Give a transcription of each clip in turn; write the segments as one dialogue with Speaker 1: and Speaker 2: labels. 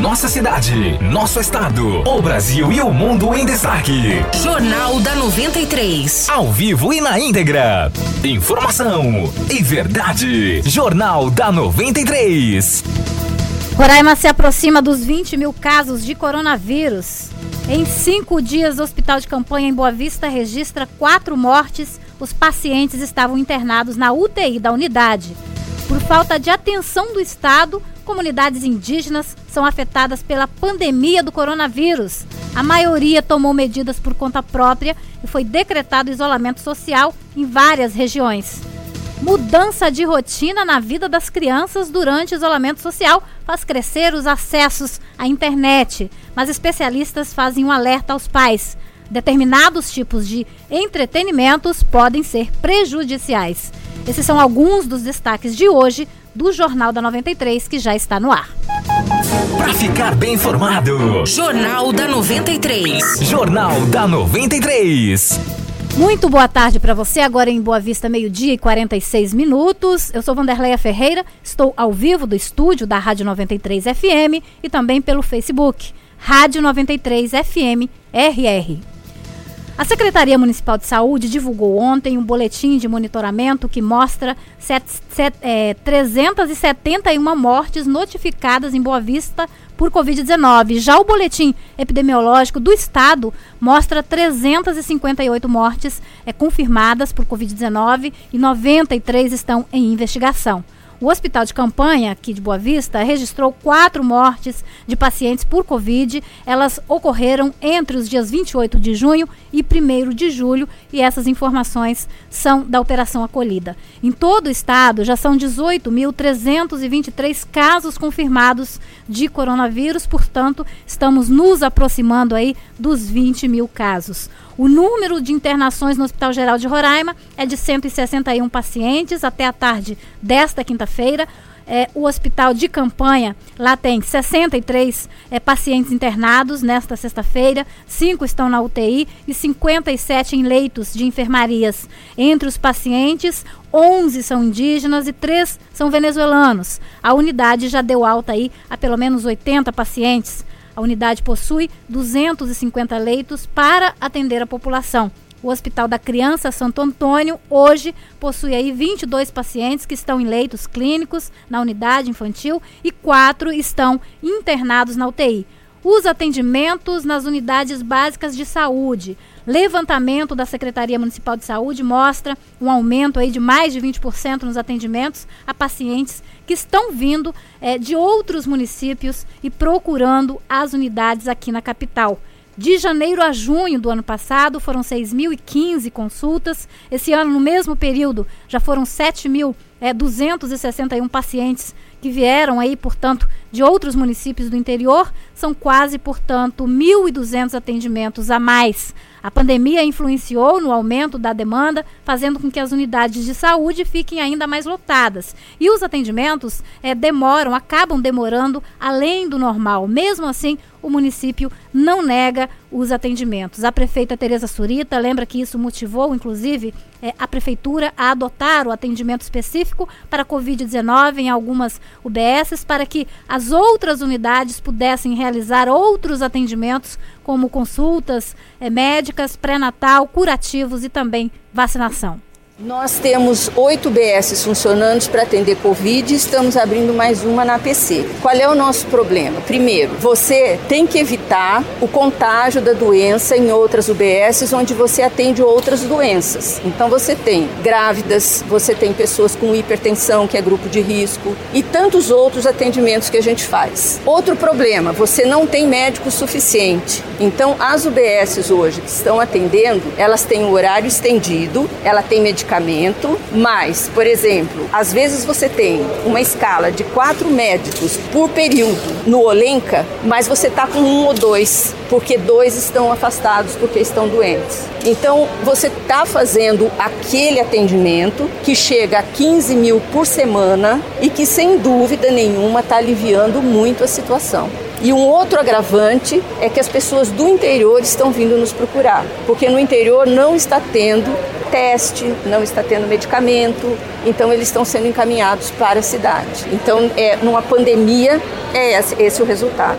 Speaker 1: Nossa cidade, nosso estado, o Brasil e o mundo em destaque.
Speaker 2: Jornal da 93.
Speaker 1: Ao vivo e na íntegra. Informação e verdade. Jornal da 93.
Speaker 3: Roraima se aproxima dos 20 mil casos de coronavírus. Em cinco dias, o Hospital de Campanha em Boa Vista registra quatro mortes. Os pacientes estavam internados na UTI da unidade. Por falta de atenção do Estado, comunidades indígenas são afetadas pela pandemia do coronavírus. A maioria tomou medidas por conta própria e foi decretado isolamento social em várias regiões. Mudança de rotina na vida das crianças durante isolamento social faz crescer os acessos à internet, mas especialistas fazem um alerta aos pais. Determinados tipos de entretenimentos podem ser prejudiciais. Esses são alguns dos destaques de hoje do Jornal da 93 que já está no ar.
Speaker 1: Para ficar bem informado.
Speaker 2: Jornal da 93.
Speaker 1: Jornal da 93.
Speaker 3: Muito boa tarde para você, agora em Boa Vista, meio-dia e 46 minutos. Eu sou Vanderleia Ferreira, estou ao vivo do estúdio da Rádio 93 FM e também pelo Facebook, Rádio 93 FM RR. A Secretaria Municipal de Saúde divulgou ontem um boletim de monitoramento que mostra set, set, é, 371 mortes notificadas em Boa Vista por Covid-19. Já o boletim epidemiológico do Estado mostra 358 mortes é, confirmadas por Covid-19 e 93 estão em investigação. O hospital de campanha aqui de Boa Vista registrou quatro mortes de pacientes por Covid. Elas ocorreram entre os dias 28 de junho e 1 de julho e essas informações são da Operação Acolhida. Em todo o estado já são 18.323 casos confirmados de coronavírus, portanto, estamos nos aproximando aí dos 20 mil casos. O número de internações no Hospital Geral de Roraima é de 161 pacientes até a tarde desta quinta-feira. É, o hospital de campanha, lá tem 63 é, pacientes internados nesta sexta-feira, 5 estão na UTI e 57 em leitos de enfermarias. Entre os pacientes, 11 são indígenas e 3 são venezuelanos. A unidade já deu alta aí a pelo menos 80 pacientes. A unidade possui 250 leitos para atender a população. O Hospital da Criança Santo Antônio hoje possui aí 22 pacientes que estão em leitos clínicos na unidade infantil e quatro estão internados na UTI. Os atendimentos nas unidades básicas de saúde. Levantamento da Secretaria Municipal de Saúde mostra um aumento aí de mais de 20% nos atendimentos a pacientes que estão vindo é, de outros municípios e procurando as unidades aqui na capital. De janeiro a junho do ano passado, foram 6.015 consultas. Esse ano, no mesmo período, já foram 7.261 é, pacientes que vieram aí, portanto, de outros municípios do interior. São quase, portanto, 1.200 atendimentos a mais. A pandemia influenciou no aumento da demanda, fazendo com que as unidades de saúde fiquem ainda mais lotadas. E os atendimentos é, demoram, acabam demorando além do normal. Mesmo assim, o município não nega os atendimentos. A prefeita Tereza Surita lembra que isso motivou, inclusive, é, a prefeitura a adotar o atendimento específico para a Covid-19 em algumas UBSs, para que as outras unidades pudessem realizar outros atendimentos, como consultas é, médicas, pré-natal, curativos e também vacinação.
Speaker 4: Nós temos oito BS funcionando para atender Covid e estamos abrindo mais uma na PC. Qual é o nosso problema? Primeiro, você tem que evitar o contágio da doença em outras UBSs onde você atende outras doenças. Então você tem grávidas, você tem pessoas com hipertensão, que é grupo de risco, e tantos outros atendimentos que a gente faz. Outro problema, você não tem médico suficiente. Então as UBSs hoje que estão atendendo, elas têm o horário estendido, ela tem medicamentos medicamento, mas, por exemplo, às vezes você tem uma escala de quatro médicos por período no Olenca, mas você está com um ou dois, porque dois estão afastados porque estão doentes. Então, você está fazendo aquele atendimento que chega a 15 mil por semana e que, sem dúvida nenhuma, está aliviando muito a situação. E um outro agravante é que as pessoas do interior estão vindo nos procurar, porque no interior não está tendo teste, não está tendo medicamento, então eles estão sendo encaminhados para a cidade. Então, é, numa pandemia, é esse, esse o resultado.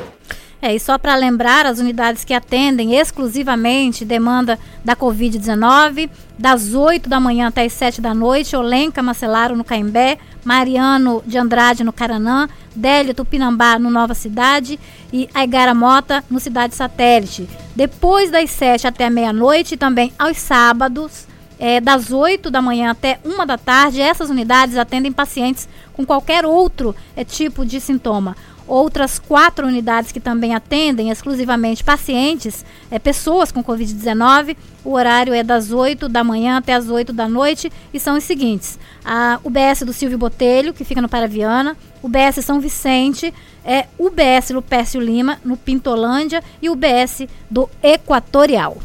Speaker 3: É, e só para lembrar, as unidades que atendem exclusivamente demanda da Covid-19, das 8 da manhã até as 7 da noite, Olenca Macelaro no Caimbé, Mariano de Andrade no Caranã, Délio Tupinambá no Nova Cidade e Aigara Mota no Cidade Satélite. Depois das 7 até meia-noite, também aos sábados, é, das 8 da manhã até 1 da tarde, essas unidades atendem pacientes com qualquer outro é, tipo de sintoma outras quatro unidades que também atendem exclusivamente pacientes, é, pessoas com Covid-19. O horário é das 8 da manhã até as 8 da noite e são os seguintes: a UBS do Silvio Botelho, que fica no Paraviana, UBS São Vicente, é UBS Lupécio Lima, no Pintolândia, e UBS do Equatorial.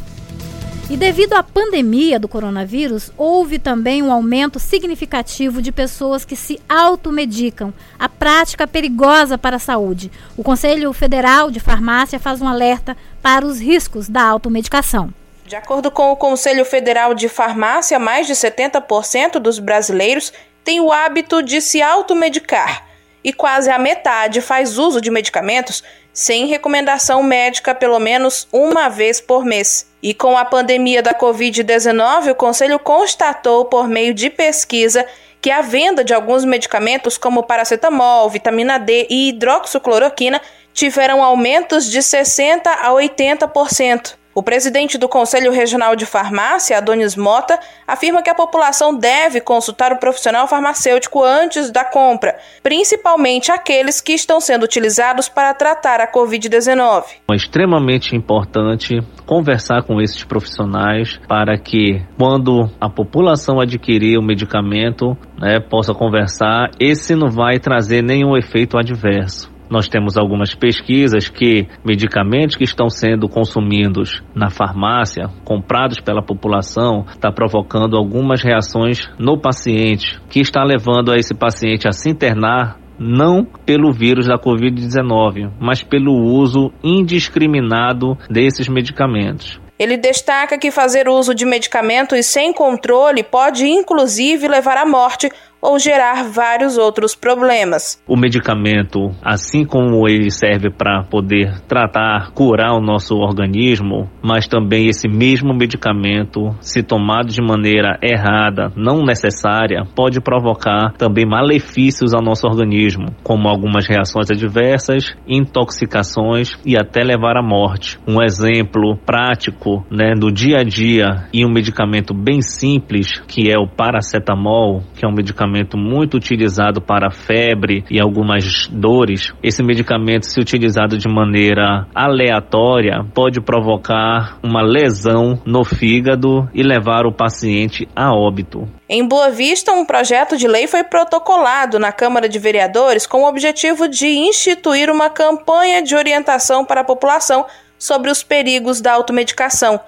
Speaker 3: E devido à pandemia do coronavírus, houve também um aumento significativo de pessoas que se automedicam, a prática perigosa para a saúde. O Conselho Federal de Farmácia faz um alerta para os riscos da automedicação.
Speaker 5: De acordo com o Conselho Federal de Farmácia, mais de 70% dos brasileiros têm o hábito de se automedicar e quase a metade faz uso de medicamentos sem recomendação médica pelo menos uma vez por mês. E com a pandemia da Covid-19, o Conselho constatou, por meio de pesquisa, que a venda de alguns medicamentos, como paracetamol, vitamina D e hidroxicloroquina, tiveram aumentos de 60% a 80%. O presidente do Conselho Regional de Farmácia, Adonis Mota, afirma que a população deve consultar o profissional farmacêutico antes da compra, principalmente aqueles que estão sendo utilizados para tratar a Covid-19.
Speaker 6: É extremamente importante conversar com esses profissionais para que, quando a população adquirir o medicamento, né, possa conversar. Esse não vai trazer nenhum efeito adverso. Nós temos algumas pesquisas que medicamentos que estão sendo consumidos na farmácia, comprados pela população, está provocando algumas reações no paciente, que está levando a esse paciente a se internar não pelo vírus da Covid-19, mas pelo uso indiscriminado desses medicamentos.
Speaker 5: Ele destaca que fazer uso de medicamentos sem controle pode inclusive levar à morte ou gerar vários outros problemas.
Speaker 6: O medicamento, assim como ele serve para poder tratar, curar o nosso organismo, mas também esse mesmo medicamento, se tomado de maneira errada, não necessária, pode provocar também malefícios ao nosso organismo, como algumas reações adversas, intoxicações e até levar à morte. Um exemplo prático, né, do dia a dia e um medicamento bem simples, que é o paracetamol, que é um medicamento medicamento muito utilizado para febre e algumas dores. Esse medicamento, se utilizado de maneira aleatória, pode provocar uma lesão no fígado e levar o paciente a óbito.
Speaker 5: Em Boa Vista, um projeto de lei foi protocolado na Câmara de Vereadores com o objetivo de instituir uma campanha de orientação para a população sobre os perigos da automedicação.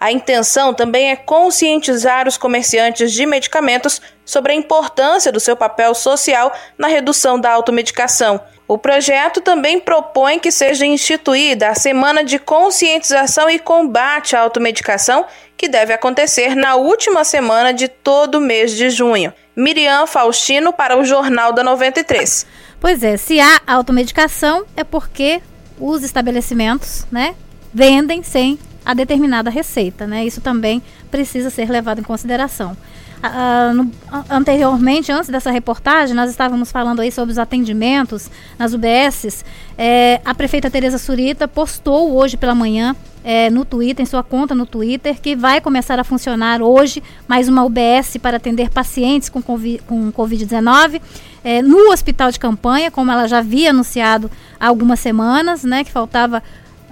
Speaker 5: A intenção também é conscientizar os comerciantes de medicamentos sobre a importância do seu papel social na redução da automedicação. O projeto também propõe que seja instituída a Semana de Conscientização e Combate à Automedicação, que deve acontecer na última semana de todo mês de junho. Miriam Faustino para o Jornal da 93.
Speaker 3: Pois é, se há automedicação é porque os estabelecimentos, né, vendem sem a determinada receita, né? Isso também precisa ser levado em consideração. Uh, no, anteriormente, antes dessa reportagem, nós estávamos falando aí sobre os atendimentos nas UBSs. É, a prefeita Tereza Surita postou hoje pela manhã é, no Twitter, em sua conta no Twitter, que vai começar a funcionar hoje mais uma UBS para atender pacientes com, com Covid-19 é, no hospital de campanha, como ela já havia anunciado há algumas semanas, né, que faltava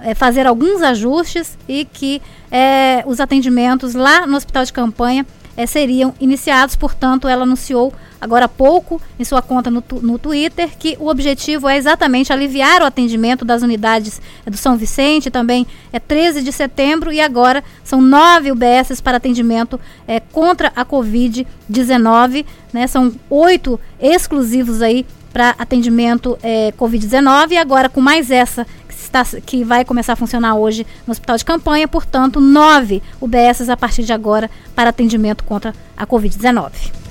Speaker 3: é, fazer alguns ajustes e que é, os atendimentos lá no hospital de campanha eh, seriam iniciados. Portanto, ela anunciou agora há pouco em sua conta no, no Twitter que o objetivo é exatamente aliviar o atendimento das unidades eh, do São Vicente, também é 13 de setembro e agora são nove UBSs para atendimento é, contra a Covid-19, né? São oito exclusivos aí para atendimento é, Covid-19 e agora com mais essa está, que vai começar a funcionar hoje no hospital de campanha, portanto, nove UBSs a partir de agora para atendimento contra a Covid-19.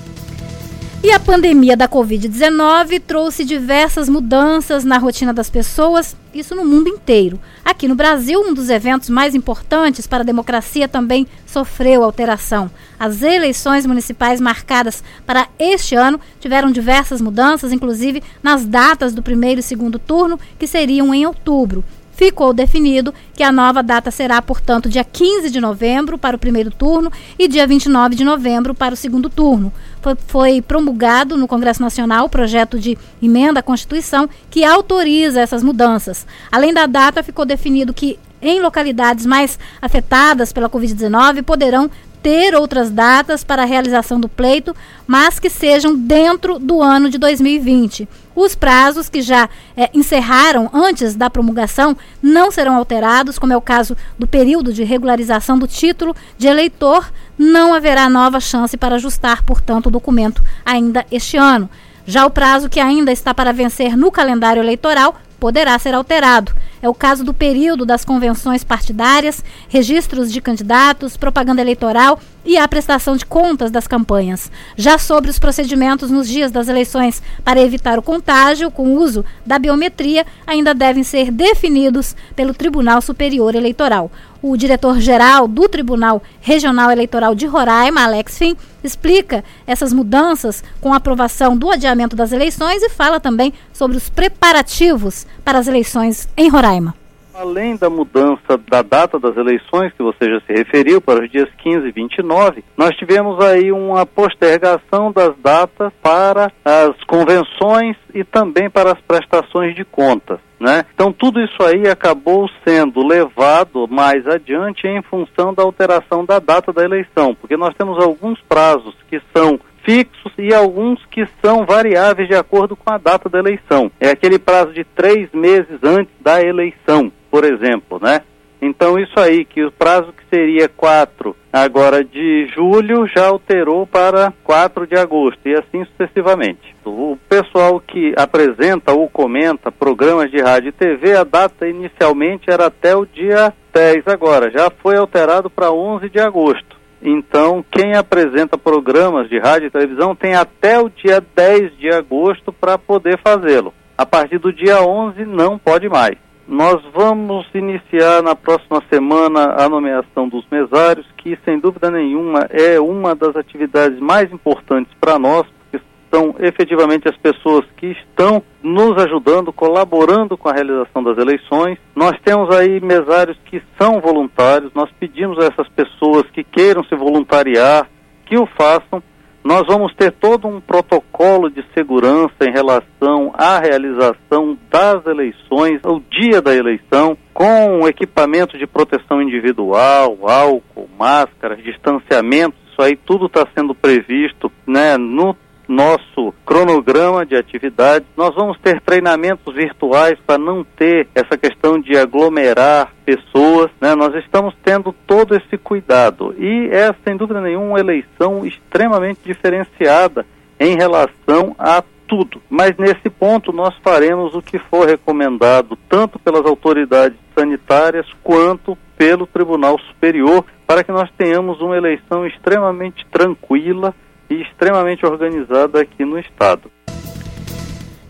Speaker 3: E a pandemia da Covid-19 trouxe diversas mudanças na rotina das pessoas, isso no mundo inteiro. Aqui no Brasil, um dos eventos mais importantes para a democracia também sofreu alteração. As eleições municipais marcadas para este ano tiveram diversas mudanças, inclusive nas datas do primeiro e segundo turno, que seriam em outubro ficou definido que a nova data será, portanto, dia 15 de novembro para o primeiro turno e dia 29 de novembro para o segundo turno. Foi, foi promulgado no Congresso Nacional o projeto de emenda à Constituição que autoriza essas mudanças. Além da data, ficou definido que em localidades mais afetadas pela Covid-19 poderão ter outras datas para a realização do pleito, mas que sejam dentro do ano de 2020. Os prazos que já é, encerraram antes da promulgação não serão alterados, como é o caso do período de regularização do título de eleitor. Não haverá nova chance para ajustar, portanto, o documento ainda este ano. Já o prazo que ainda está para vencer no calendário eleitoral poderá ser alterado. É o caso do período das convenções partidárias, registros de candidatos, propaganda eleitoral e a prestação de contas das campanhas. Já sobre os procedimentos nos dias das eleições para evitar o contágio com o uso da biometria, ainda devem ser definidos pelo Tribunal Superior Eleitoral. O diretor-geral do Tribunal Regional Eleitoral de Roraima, Alex Fim, explica essas mudanças com a aprovação do adiamento das eleições e fala também sobre os preparativos para as eleições em Roraima.
Speaker 7: Além da mudança da data das eleições, que você já se referiu, para os dias 15 e 29, nós tivemos aí uma postergação das datas para as convenções e também para as prestações de contas. Né? Então tudo isso aí acabou sendo levado mais adiante em função da alteração da data da eleição, porque nós temos alguns prazos que são fixos e alguns que são variáveis de acordo com a data da eleição. É aquele prazo de três meses antes da eleição, por exemplo, né? Então isso aí, que o prazo que seria 4 agora de julho já alterou para 4 de agosto e assim sucessivamente. O pessoal que apresenta ou comenta programas de rádio e TV, a data inicialmente era até o dia 10 agora, já foi alterado para 11 de agosto. Então, quem apresenta programas de rádio e televisão tem até o dia 10 de agosto para poder fazê-lo. A partir do dia 11 não pode mais. Nós vamos iniciar na próxima semana a nomeação dos mesários, que sem dúvida nenhuma é uma das atividades mais importantes para nós, porque são efetivamente as pessoas que estão nos ajudando, colaborando com a realização das eleições. Nós temos aí mesários que são voluntários, nós pedimos a essas pessoas que queiram se voluntariar, que o façam nós vamos ter todo um protocolo de segurança em relação à realização das eleições, o dia da eleição, com equipamento de proteção individual, álcool, máscaras, distanciamento, isso aí tudo está sendo previsto né, no nosso cronograma de atividades. Nós vamos ter treinamentos virtuais para não ter essa questão de aglomerar pessoas. Né? Nós estamos tendo todo esse cuidado. E é, sem dúvida nenhuma, uma eleição extremamente diferenciada em relação a tudo. Mas nesse ponto nós faremos o que for recomendado, tanto pelas autoridades sanitárias quanto pelo Tribunal Superior, para que nós tenhamos uma eleição extremamente tranquila e extremamente organizada aqui no estado.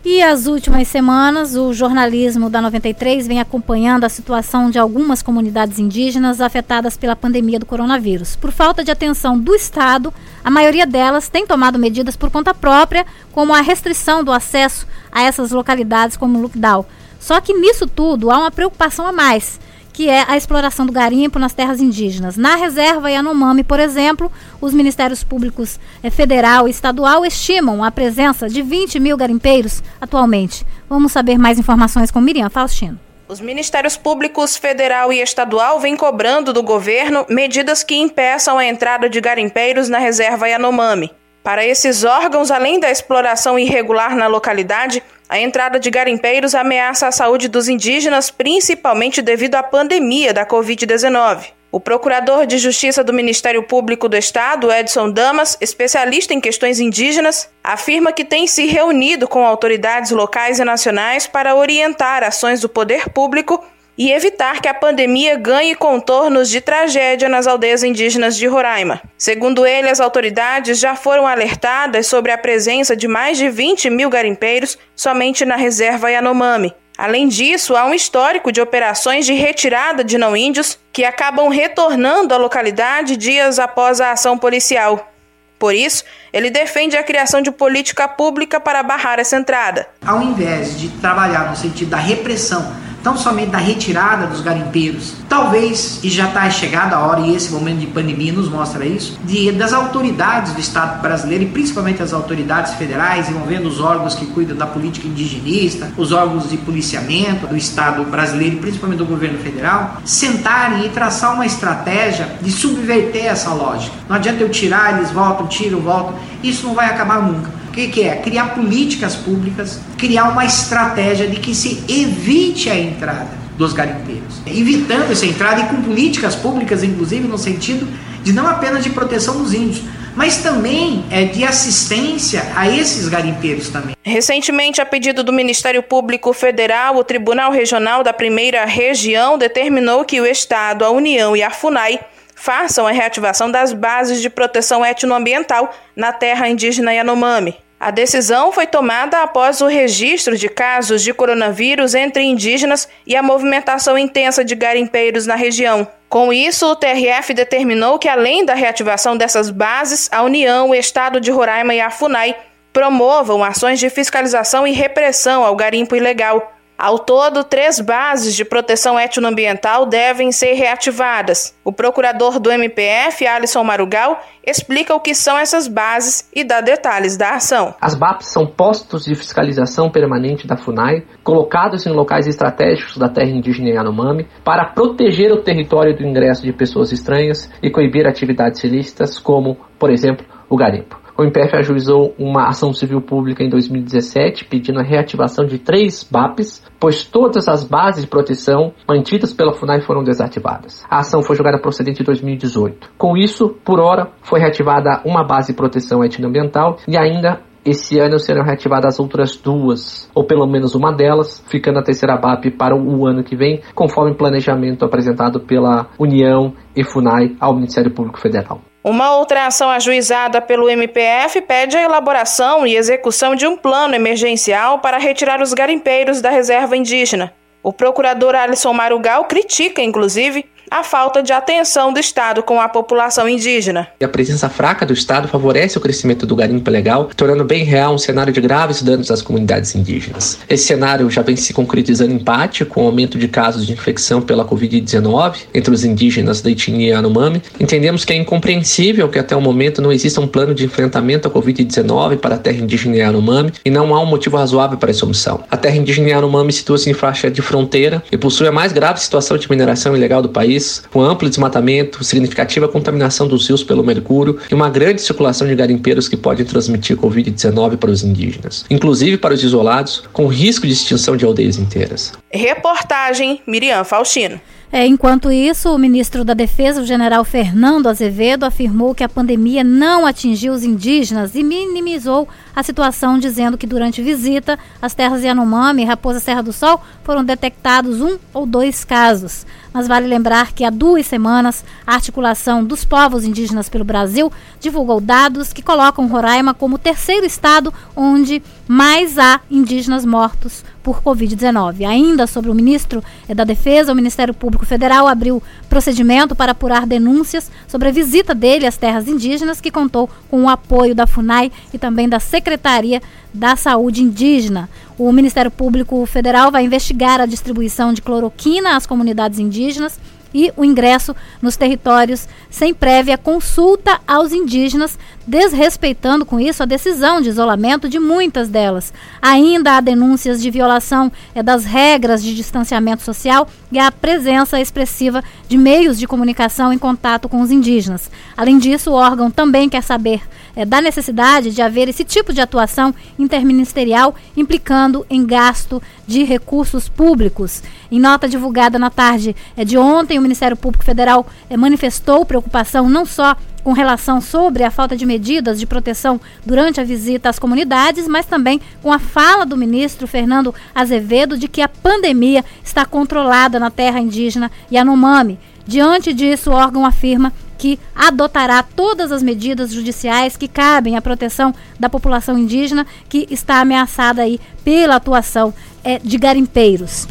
Speaker 3: E as últimas semanas, o jornalismo da 93 vem acompanhando a situação de algumas comunidades indígenas afetadas pela pandemia do coronavírus. Por falta de atenção do Estado, a maioria delas tem tomado medidas por conta própria, como a restrição do acesso a essas localidades como Lukdal. Só que nisso tudo há uma preocupação a mais que é a exploração do garimpo nas terras indígenas. Na reserva Yanomami, por exemplo, os ministérios públicos eh, federal e estadual estimam a presença de 20 mil garimpeiros atualmente. Vamos saber mais informações com Miriam Faustino.
Speaker 5: Os ministérios públicos federal e estadual vêm cobrando do governo medidas que impeçam a entrada de garimpeiros na reserva Yanomami. Para esses órgãos, além da exploração irregular na localidade, a entrada de garimpeiros ameaça a saúde dos indígenas, principalmente devido à pandemia da Covid-19. O procurador de Justiça do Ministério Público do Estado, Edson Damas, especialista em questões indígenas, afirma que tem se reunido com autoridades locais e nacionais para orientar ações do poder público e evitar que a pandemia ganhe contornos de tragédia nas aldeias indígenas de Roraima. Segundo ele, as autoridades já foram alertadas sobre a presença de mais de 20 mil garimpeiros somente na reserva Yanomami. Além disso, há um histórico de operações de retirada de não-índios que acabam retornando à localidade dias após a ação policial. Por isso, ele defende a criação de política pública para barrar essa entrada.
Speaker 8: Ao invés de trabalhar no sentido da repressão tão somente da retirada dos garimpeiros. Talvez, e já está chegada a hora, e esse momento de pandemia nos mostra isso, de, das autoridades do Estado brasileiro, e principalmente as autoridades federais, envolvendo os órgãos que cuidam da política indigenista, os órgãos de policiamento do Estado brasileiro e principalmente do governo federal, sentarem e traçar uma estratégia de subverter essa lógica. Não adianta eu tirar, eles voltam, tiram, voltam. Isso não vai acabar nunca que, que é? Criar políticas públicas, criar uma estratégia de que se evite a entrada dos garimpeiros, evitando essa entrada e com políticas públicas, inclusive no sentido de não apenas de proteção dos índios, mas também é de assistência a esses garimpeiros também.
Speaker 5: Recentemente, a pedido do Ministério Público Federal, o Tribunal Regional da Primeira Região determinou que o Estado, a União e a FUNAI façam a reativação das bases de proteção etnoambiental na terra indígena Yanomami. A decisão foi tomada após o registro de casos de coronavírus entre indígenas e a movimentação intensa de garimpeiros na região. Com isso, o TRF determinou que, além da reativação dessas bases, a União, o Estado de Roraima e a FUNAI promovam ações de fiscalização e repressão ao garimpo ilegal. Ao todo, três bases de proteção etnoambiental devem ser reativadas. O procurador do MPF, Alisson Marugal, explica o que são essas bases e dá detalhes da ação.
Speaker 9: As BAPs são postos de fiscalização permanente da FUNAI, colocados em locais estratégicos da terra indígena Yanomami, para proteger o território do ingresso de pessoas estranhas e coibir atividades ilícitas, como, por exemplo, o garimpo. O MPF ajuizou uma ação civil pública em 2017 pedindo a reativação de três BAPs, pois todas as bases de proteção mantidas pela FUNAI foram desativadas. A ação foi julgada procedente em 2018. Com isso, por hora, foi reativada uma base de proteção etnoambiental e ainda esse ano serão reativadas as outras duas, ou pelo menos uma delas, ficando a terceira BAP para o ano que vem, conforme planejamento apresentado pela União e FUNAI ao Ministério Público Federal.
Speaker 5: Uma outra ação ajuizada pelo MPF pede a elaboração e execução de um plano emergencial para retirar os garimpeiros da reserva indígena. O procurador Alisson Marugal critica, inclusive, a falta de atenção do Estado com a população indígena.
Speaker 9: A presença fraca do Estado favorece o crescimento do garimpo legal, tornando bem real um cenário de graves danos às comunidades indígenas. Esse cenário já vem se concretizando em parte com o aumento de casos de infecção pela Covid-19 entre os indígenas da etnia Yanomami. Entendemos que é incompreensível que até o momento não exista um plano de enfrentamento à Covid-19 para a terra indígena Yanomami e não há um motivo razoável para essa omissão. A terra indígena Yanomami situa-se em faixa de fronteira e possui a mais grave situação de mineração ilegal do país país, com amplo desmatamento, significativa contaminação dos rios pelo mercúrio e uma grande circulação de garimpeiros que podem transmitir Covid-19 para os indígenas, inclusive para os isolados, com risco de extinção de aldeias inteiras.
Speaker 5: Reportagem Miriam Faustino.
Speaker 3: É, enquanto isso, o ministro da Defesa, o general Fernando Azevedo, afirmou que a pandemia não atingiu os indígenas e minimizou a situação, dizendo que durante visita às terras Yanomami e Raposa Serra do Sol foram detectados um ou dois casos. Mas vale lembrar que há duas semanas a articulação dos povos indígenas pelo Brasil divulgou dados que colocam Roraima como o terceiro estado onde mais há indígenas mortos por Covid-19. Ainda sobre o ministro da Defesa, o Ministério Público Federal abriu procedimento para apurar denúncias sobre a visita dele às terras indígenas, que contou com o apoio da FUNAI e também da Secretaria da Saúde Indígena. O Ministério Público Federal vai investigar a distribuição de cloroquina às comunidades indígenas e o ingresso nos territórios sem prévia consulta aos indígenas, desrespeitando com isso a decisão de isolamento de muitas delas. Ainda há denúncias de violação é, das regras de distanciamento social e a presença expressiva de meios de comunicação em contato com os indígenas. Além disso, o órgão também quer saber é, da necessidade de haver esse tipo de atuação interministerial implicando em gasto de recursos públicos. Em nota divulgada na tarde é, de ontem, o Ministério Público Federal é, manifestou preocupação não só com relação sobre a falta de medidas de proteção durante a visita às comunidades, mas também com a fala do ministro Fernando Azevedo de que a pandemia está controlada na terra indígena Yanomami. Diante disso, o órgão afirma que adotará todas as medidas judiciais que cabem à proteção da população indígena que está ameaçada aí pela atuação é, de garimpeiros.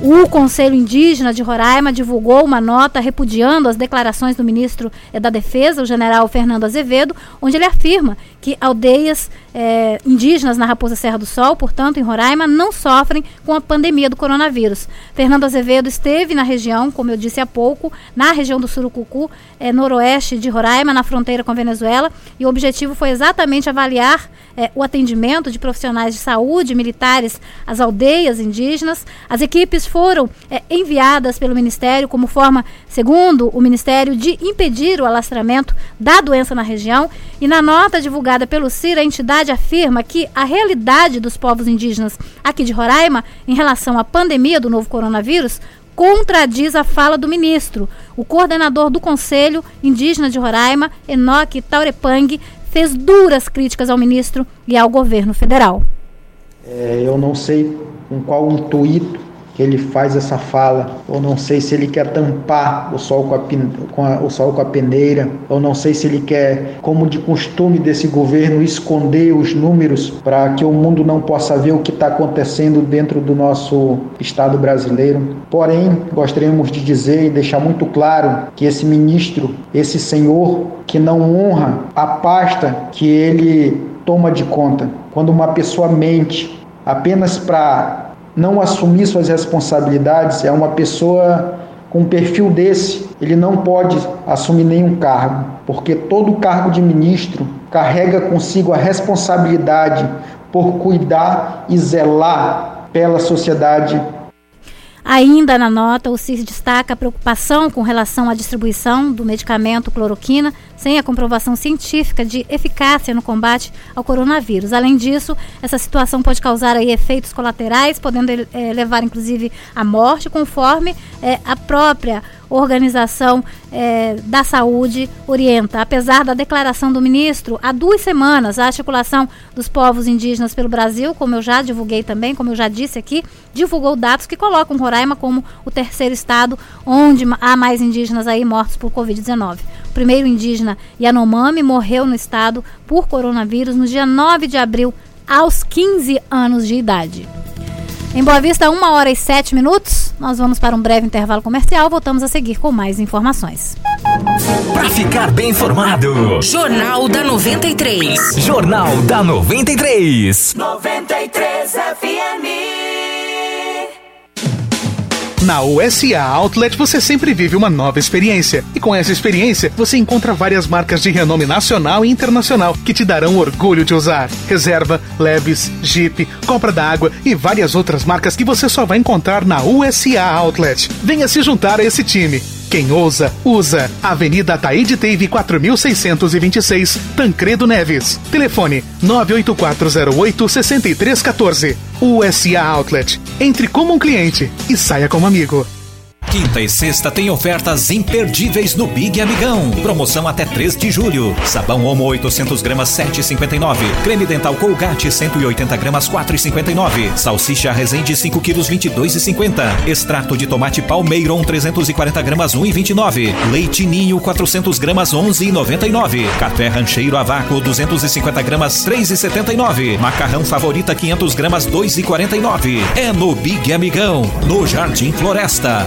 Speaker 3: O Conselho Indígena de Roraima divulgou uma nota repudiando as declarações do ministro eh, da Defesa, o general Fernando Azevedo, onde ele afirma que aldeias eh, indígenas na Raposa Serra do Sol, portanto, em Roraima, não sofrem com a pandemia do coronavírus. Fernando Azevedo esteve na região, como eu disse há pouco, na região do Surucucu, eh, noroeste de Roraima, na fronteira com a Venezuela, e o objetivo foi exatamente avaliar o atendimento de profissionais de saúde militares às aldeias indígenas. As equipes foram é, enviadas pelo Ministério como forma, segundo o Ministério, de impedir o alastramento da doença na região. E na nota divulgada pelo CIR, a entidade afirma que a realidade dos povos indígenas aqui de Roraima em relação à pandemia do novo coronavírus contradiz a fala do ministro. O coordenador do Conselho Indígena de Roraima, Enoque Taurepang, fez duras críticas ao ministro e ao governo federal.
Speaker 10: É, eu não sei com qual intuito que ele faz essa fala. Eu não sei se ele quer tampar o sol com a, com a, o sol com a peneira. Eu não sei se ele quer, como de costume desse governo, esconder os números para que o mundo não possa ver o que está acontecendo dentro do nosso Estado brasileiro. Porém, gostaríamos de dizer e deixar muito claro que esse ministro, esse senhor que não honra a pasta que ele toma de conta, quando uma pessoa mente apenas para não assumir suas responsabilidades é uma pessoa com um perfil desse, ele não pode assumir nenhum cargo, porque todo cargo de ministro carrega consigo a responsabilidade por cuidar e zelar pela sociedade
Speaker 3: Ainda na nota, o CIS destaca a preocupação com relação à distribuição do medicamento cloroquina sem a comprovação científica de eficácia no combate ao coronavírus. Além disso, essa situação pode causar aí efeitos colaterais, podendo é, levar inclusive à morte, conforme é, a própria Organização é, da Saúde orienta. Apesar da declaração do ministro, há duas semanas a articulação dos povos indígenas pelo Brasil, como eu já divulguei também, como eu já disse aqui, divulgou dados que colocam Roraima como o terceiro estado onde há mais indígenas aí mortos por Covid-19. O primeiro indígena Yanomami morreu no estado por coronavírus no dia 9 de abril, aos 15 anos de idade. Em Boa Vista, uma hora e sete minutos. Nós vamos para um breve intervalo comercial. Voltamos a seguir com mais informações.
Speaker 1: Para ficar bem informado,
Speaker 2: Jornal da 93.
Speaker 1: Jornal da 93.
Speaker 11: 93 FM.
Speaker 12: Na USA Outlet você sempre vive uma nova experiência. E com essa experiência, você encontra várias marcas de renome nacional e internacional que te darão orgulho de usar. Reserva, Leves, Jeep, Compra da Água e várias outras marcas que você só vai encontrar na USA Outlet. Venha se juntar a esse time. Quem ousa, usa. Avenida Taíde Teve 4626, Tancredo Neves. Telefone 98408 6314. USA Outlet. Entre como um cliente e saia como amigo.
Speaker 1: Quinta e sexta tem ofertas imperdíveis no Big Amigão. Promoção até 3 de julho. Sabão Omo 800 gramas 7,59. Creme dental Colgate 180 gramas 4,59. Salsicha Resende 5 quilos 22,50. Extrato de tomate Palmeiron 340 gramas 1,29. Leite Ninho 400 gramas 11,99. Café Rancheiro a vácuo 250 gramas 3,79. Macarrão Favorita 500 gramas 2,49. É no Big Amigão, no Jardim Floresta.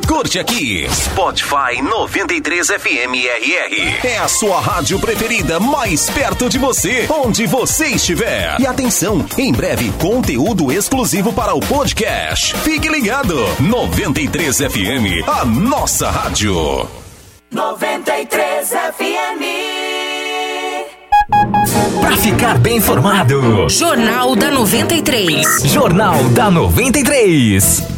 Speaker 13: curte aqui. Spotify 93 FM RR. É a sua rádio preferida mais perto de você, onde você estiver. E atenção, em breve conteúdo exclusivo para o podcast. Fique ligado. 93 FM, a nossa rádio.
Speaker 11: 93 FM.
Speaker 1: Pra ficar bem informado.
Speaker 2: Jornal da 93.
Speaker 1: Jornal da 93.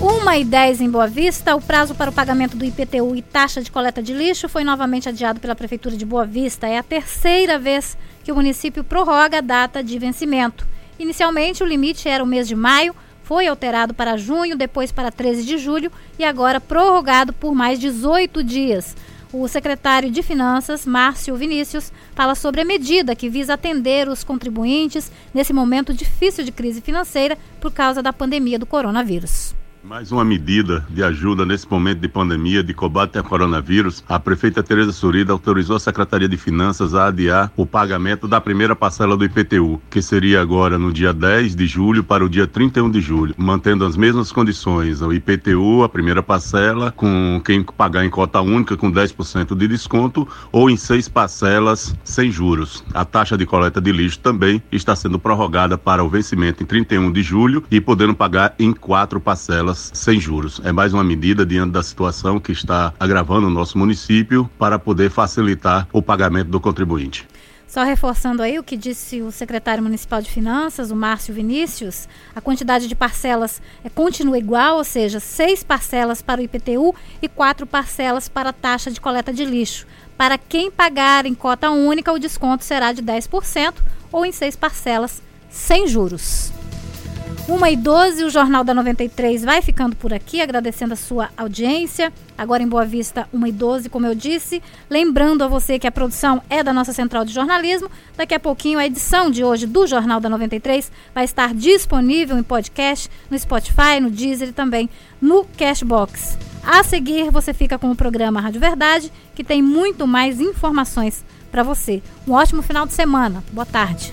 Speaker 3: 1 e 10 em Boa Vista, o prazo para o pagamento do IPTU e taxa de coleta de lixo foi novamente adiado pela Prefeitura de Boa Vista. É a terceira vez que o município prorroga a data de vencimento. Inicialmente, o limite era o mês de maio, foi alterado para junho, depois para 13 de julho e agora prorrogado por mais 18 dias. O secretário de Finanças, Márcio Vinícius, fala sobre a medida que visa atender os contribuintes nesse momento difícil de crise financeira por causa da pandemia do coronavírus.
Speaker 14: Mais uma medida de ajuda nesse momento de pandemia, de combate ao coronavírus. A prefeita Tereza Surida autorizou a Secretaria de Finanças a adiar o pagamento da primeira parcela do IPTU, que seria agora no dia 10 de julho para o dia 31 de julho, mantendo as mesmas condições. O IPTU, a primeira parcela, com quem pagar em cota única com 10% de desconto ou em seis parcelas sem juros. A taxa de coleta de lixo também está sendo prorrogada para o vencimento em 31 de julho e podendo pagar em quatro sem juros. É mais uma medida diante da situação que está agravando o nosso município para poder facilitar o pagamento do contribuinte.
Speaker 3: Só reforçando aí o que disse o secretário municipal de Finanças, o Márcio Vinícius, a quantidade de parcelas é, continua igual, ou seja, seis parcelas para o IPTU e quatro parcelas para a taxa de coleta de lixo. Para quem pagar em cota única, o desconto será de 10% ou em seis parcelas sem juros. 1 e 12, o Jornal da 93 vai ficando por aqui, agradecendo a sua audiência. Agora em Boa Vista, 1 e 12, como eu disse. Lembrando a você que a produção é da nossa central de jornalismo. Daqui a pouquinho, a edição de hoje do Jornal da 93 vai estar disponível em podcast, no Spotify, no Deezer e também no Cashbox. A seguir, você fica com o programa Rádio Verdade, que tem muito mais informações para você. Um ótimo final de semana. Boa tarde.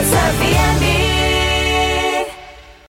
Speaker 11: It's a VNB.